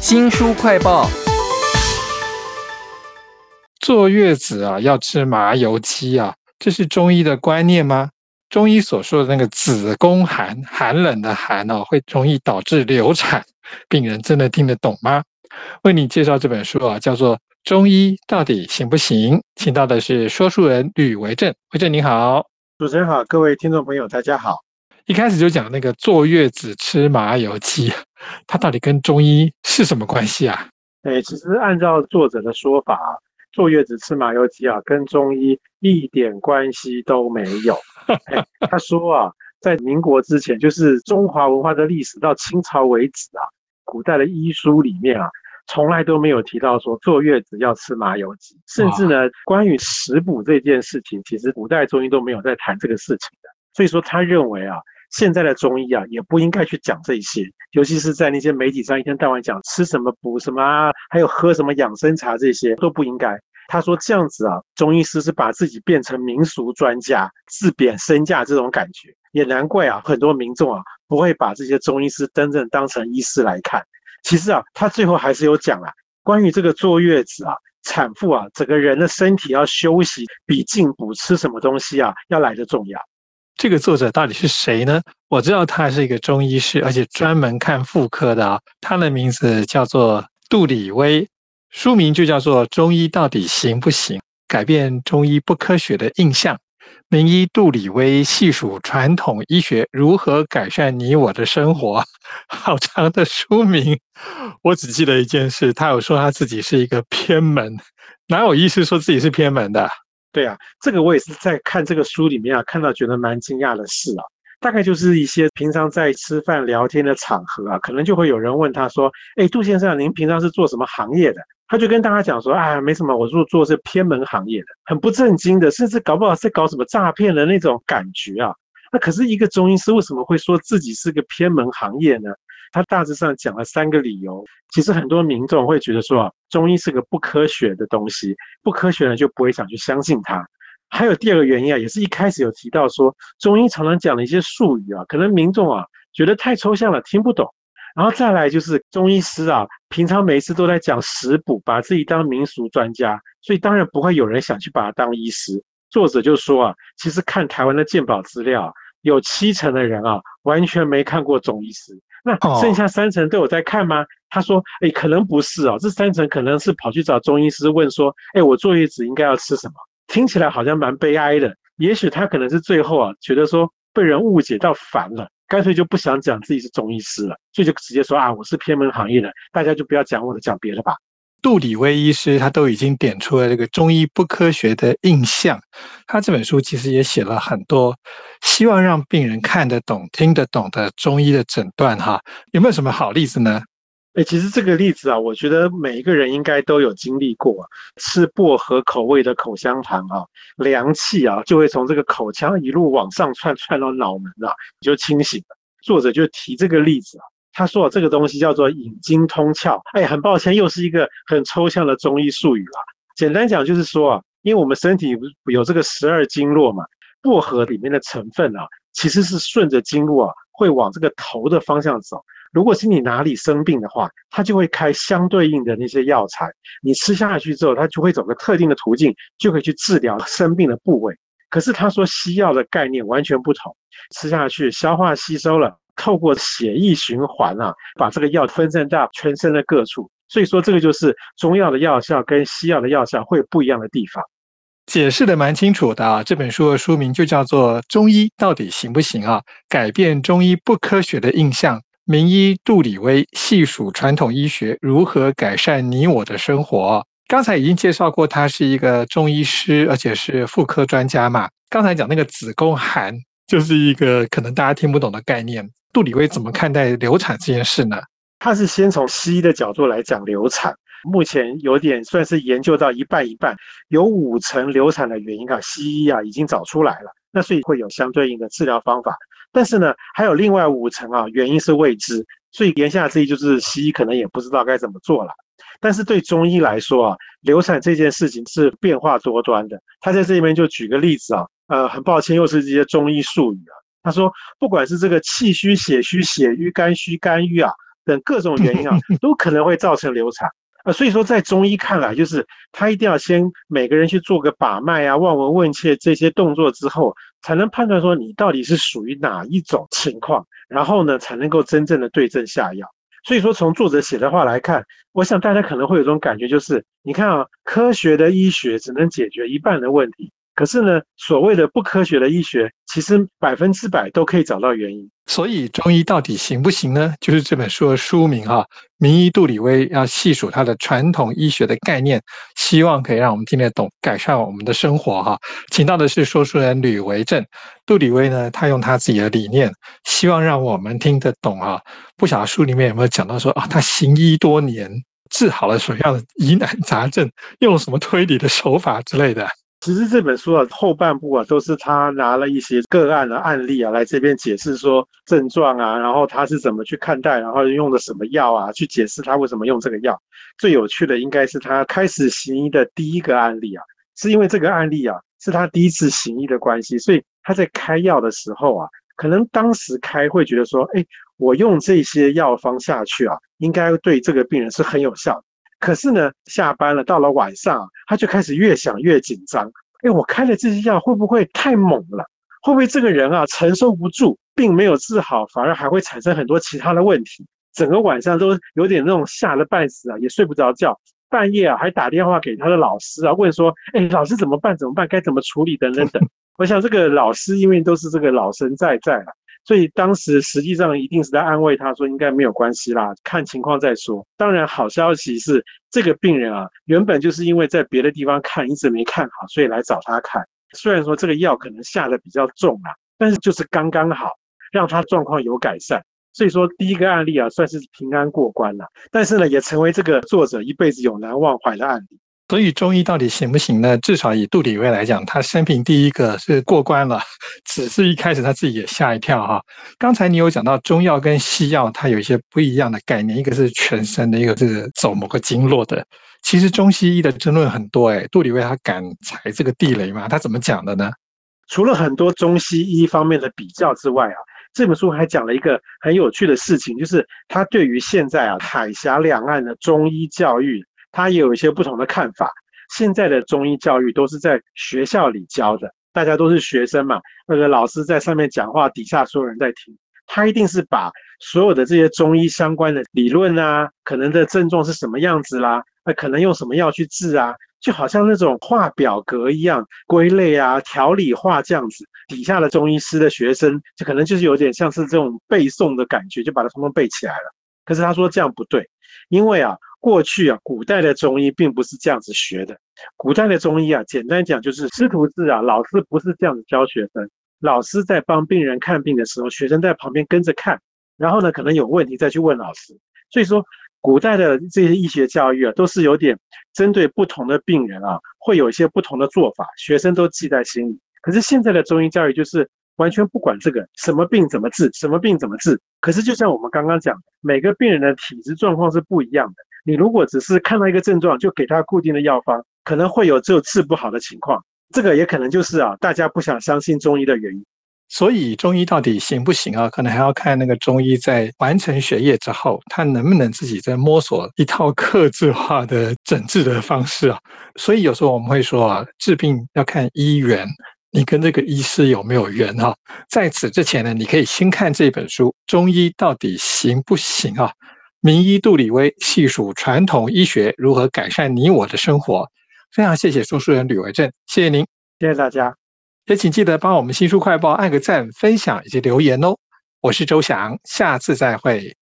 新书快报：坐月子啊，要吃麻油鸡啊，这是中医的观念吗？中医所说的那个子宫寒，寒冷的寒哦，会容易导致流产，病人真的听得懂吗？为你介绍这本书啊，叫做《中医到底行不行》，请到的是说书人吕维正，维正你好，主持人好，各位听众朋友大家好。一开始就讲那个坐月子吃麻油鸡，它到底跟中医是什么关系啊？哎，其实按照作者的说法，坐月子吃麻油鸡啊，跟中医一点关系都没有。他说啊，在民国之前，就是中华文化的历史到清朝为止啊，古代的医书里面啊，从来都没有提到说坐月子要吃麻油鸡，甚至呢，关于食补这件事情，其实古代中医都没有在谈这个事情的。所以说，他认为啊。现在的中医啊，也不应该去讲这些，尤其是在那些媒体上一天到晚讲吃什么补什么啊，还有喝什么养生茶这些都不应该。他说这样子啊，中医师是把自己变成民俗专家，自贬身价这种感觉，也难怪啊，很多民众啊不会把这些中医师真正当成医师来看。其实啊，他最后还是有讲啊，关于这个坐月子啊，产妇啊，整个人的身体要休息，比进补吃什么东西啊要来的重要。这个作者到底是谁呢？我知道他是一个中医师，而且专门看妇科的啊。他的名字叫做杜里威，书名就叫做《中医到底行不行？改变中医不科学的印象》。名医杜里威细数传统医学如何改善你我的生活，好长的书名。我只记得一件事，他有说他自己是一个偏门，哪有医师说自己是偏门的？对啊，这个我也是在看这个书里面啊，看到觉得蛮惊讶的事啊。大概就是一些平常在吃饭聊天的场合啊，可能就会有人问他说：“哎，杜先生，您平常是做什么行业的？”他就跟大家讲说：“啊，没什么，我做做是偏门行业的，很不正经的，甚至搞不好是搞什么诈骗的那种感觉啊。”那可是一个中医师为什么会说自己是个偏门行业呢？他大致上讲了三个理由。其实很多民众会觉得说啊，中医是个不科学的东西，不科学呢就不会想去相信它。还有第二个原因啊，也是一开始有提到说，中医常常讲的一些术语啊，可能民众啊觉得太抽象了，听不懂。然后再来就是中医师啊，平常每一次都在讲食补，把自己当民俗专家，所以当然不会有人想去把他当医师。作者就说啊，其实看台湾的健保资料，有七成的人啊完全没看过中医师。那剩下三成都有在看吗？他说：“哎，可能不是哦，这三成可能是跑去找中医师问说，哎，我坐月子应该要吃什么？听起来好像蛮悲哀的。也许他可能是最后啊，觉得说被人误解到烦了，干脆就不想讲自己是中医师了，所以就直接说啊，我是偏门行业的，大家就不要讲我的，讲别的吧。”杜里威医师他都已经点出了这个中医不科学的印象，他这本书其实也写了很多，希望让病人看得懂、听得懂的中医的诊断哈，有没有什么好例子呢？哎，其实这个例子啊，我觉得每一个人应该都有经历过，吃薄荷口味的口香糖啊，凉气啊就会从这个口腔一路往上窜，窜到脑门啊，你就清醒了。作者就提这个例子啊。他说：“这个东西叫做引经通窍。”哎，很抱歉，又是一个很抽象的中医术语了。简单讲就是说啊，因为我们身体有这个十二经络嘛，薄荷里面的成分啊，其实是顺着经络啊，会往这个头的方向走。如果是你哪里生病的话，它就会开相对应的那些药材，你吃下去之后，它就会走个特定的途径，就可以去治疗生病的部位。可是他说西药的概念完全不同，吃下去消化吸收了。透过血液循环啊，把这个药分散到全身的各处，所以说这个就是中药的药效跟西药的药效会不一样的地方。解释的蛮清楚的啊，这本书的书名就叫做《中医到底行不行啊？改变中医不科学的印象》，名医杜里威细数传统医学如何改善你我的生活。刚才已经介绍过，他是一个中医师，而且是妇科专家嘛。刚才讲那个子宫寒，就是一个可能大家听不懂的概念。杜里威怎么看待流产这件事呢？他是先从西医的角度来讲流产，目前有点算是研究到一半一半，有五成流产的原因啊，西医啊已经找出来了，那所以会有相对应的治疗方法。但是呢，还有另外五成啊，原因是未知，所以言下之意就是西医可能也不知道该怎么做了。但是对中医来说啊，流产这件事情是变化多端的。他在这里面就举个例子啊，呃，很抱歉，又是这些中医术语啊。他说，不管是这个气虚、血虚、血瘀、肝虚、肝郁啊，等各种原因啊，都可能会造成流产。啊，所以说在中医看来，就是他一定要先每个人去做个把脉啊、望闻问切这些动作之后，才能判断说你到底是属于哪一种情况，然后呢才能够真正的对症下药。所以说从作者写的话来看，我想大家可能会有种感觉，就是你看啊，科学的医学只能解决一半的问题。可是呢，所谓的不科学的医学，其实百分之百都可以找到原因。所以中医到底行不行呢？就是这本书的书名哈，名医杜里威要细数他的传统医学的概念，希望可以让我们听得懂，改善我们的生活哈。请到的是说书人吕维正，杜里威呢，他用他自己的理念，希望让我们听得懂啊。不晓得书里面有没有讲到说啊，他行医多年，治好了什么样的疑难杂症，用了什么推理的手法之类的。其实这本书啊，后半部啊，都是他拿了一些个案的案例啊，来这边解释说症状啊，然后他是怎么去看待，然后用的什么药啊，去解释他为什么用这个药。最有趣的应该是他开始行医的第一个案例啊，是因为这个案例啊，是他第一次行医的关系，所以他在开药的时候啊，可能当时开会觉得说，哎，我用这些药方下去啊，应该对这个病人是很有效的。可是呢，下班了，到了晚上，他就开始越想越紧张。哎，我开了这些药会不会太猛了？会不会这个人啊承受不住，并没有治好，反而还会产生很多其他的问题？整个晚上都有点那种吓得半死啊，也睡不着觉。半夜啊，还打电话给他的老师啊，问说：“哎，老师怎么办？怎么办？该怎么处理？等等等。”我想这个老师因为都是这个老神在在了。所以当时实际上一定是在安慰他说应该没有关系啦，看情况再说。当然好消息是这个病人啊，原本就是因为在别的地方看一直没看好，所以来找他看。虽然说这个药可能下的比较重啊，但是就是刚刚好让他状况有改善。所以说第一个案例啊算是平安过关了，但是呢也成为这个作者一辈子永难忘怀的案例。所以中医到底行不行呢？至少以杜里威来讲，他生平第一个是过关了，只是一开始他自己也吓一跳哈。刚才你有讲到中药跟西药，它有一些不一样的概念，一个是全身的，一个是走某个经络的。其实中西医的争论很多哎，杜里威他敢踩这个地雷吗？他怎么讲的呢？除了很多中西医方面的比较之外啊，这本书还讲了一个很有趣的事情，就是他对于现在啊海峡两岸的中医教育。他也有一些不同的看法。现在的中医教育都是在学校里教的，大家都是学生嘛，那个老师在上面讲话，底下所有人在听。他一定是把所有的这些中医相关的理论啊，可能的症状是什么样子啦，那可能用什么药去治啊，就好像那种画表格一样，归类啊、条理化这样子。底下的中医师的学生，就可能就是有点像是这种背诵的感觉，就把它通通背起来了。可是他说这样不对，因为啊。过去啊，古代的中医并不是这样子学的。古代的中医啊，简单讲就是师徒制啊，老师不是这样子教学生。老师在帮病人看病的时候，学生在旁边跟着看，然后呢，可能有问题再去问老师。所以说，古代的这些医学教育啊，都是有点针对不同的病人啊，会有一些不同的做法，学生都记在心里。可是现在的中医教育就是完全不管这个什么病怎么治，什么病怎么治。可是就像我们刚刚讲，每个病人的体质状况是不一样的。你如果只是看到一个症状就给他固定的药方，可能会有这种治不好的情况。这个也可能就是啊，大家不想相信中医的原因。所以中医到底行不行啊？可能还要看那个中医在完成学业之后，他能不能自己在摸索一套克制化的诊治的方式啊。所以有时候我们会说啊，治病要看医缘，你跟这个医师有没有缘哈。在此之前呢，你可以先看这本书《中医到底行不行》啊。名医杜里威细数传统医学如何改善你我的生活，非常谢谢说书人吕维正，谢谢您，谢谢大家，也请记得帮我们新书快报按个赞、分享以及留言哦。我是周翔，下次再会。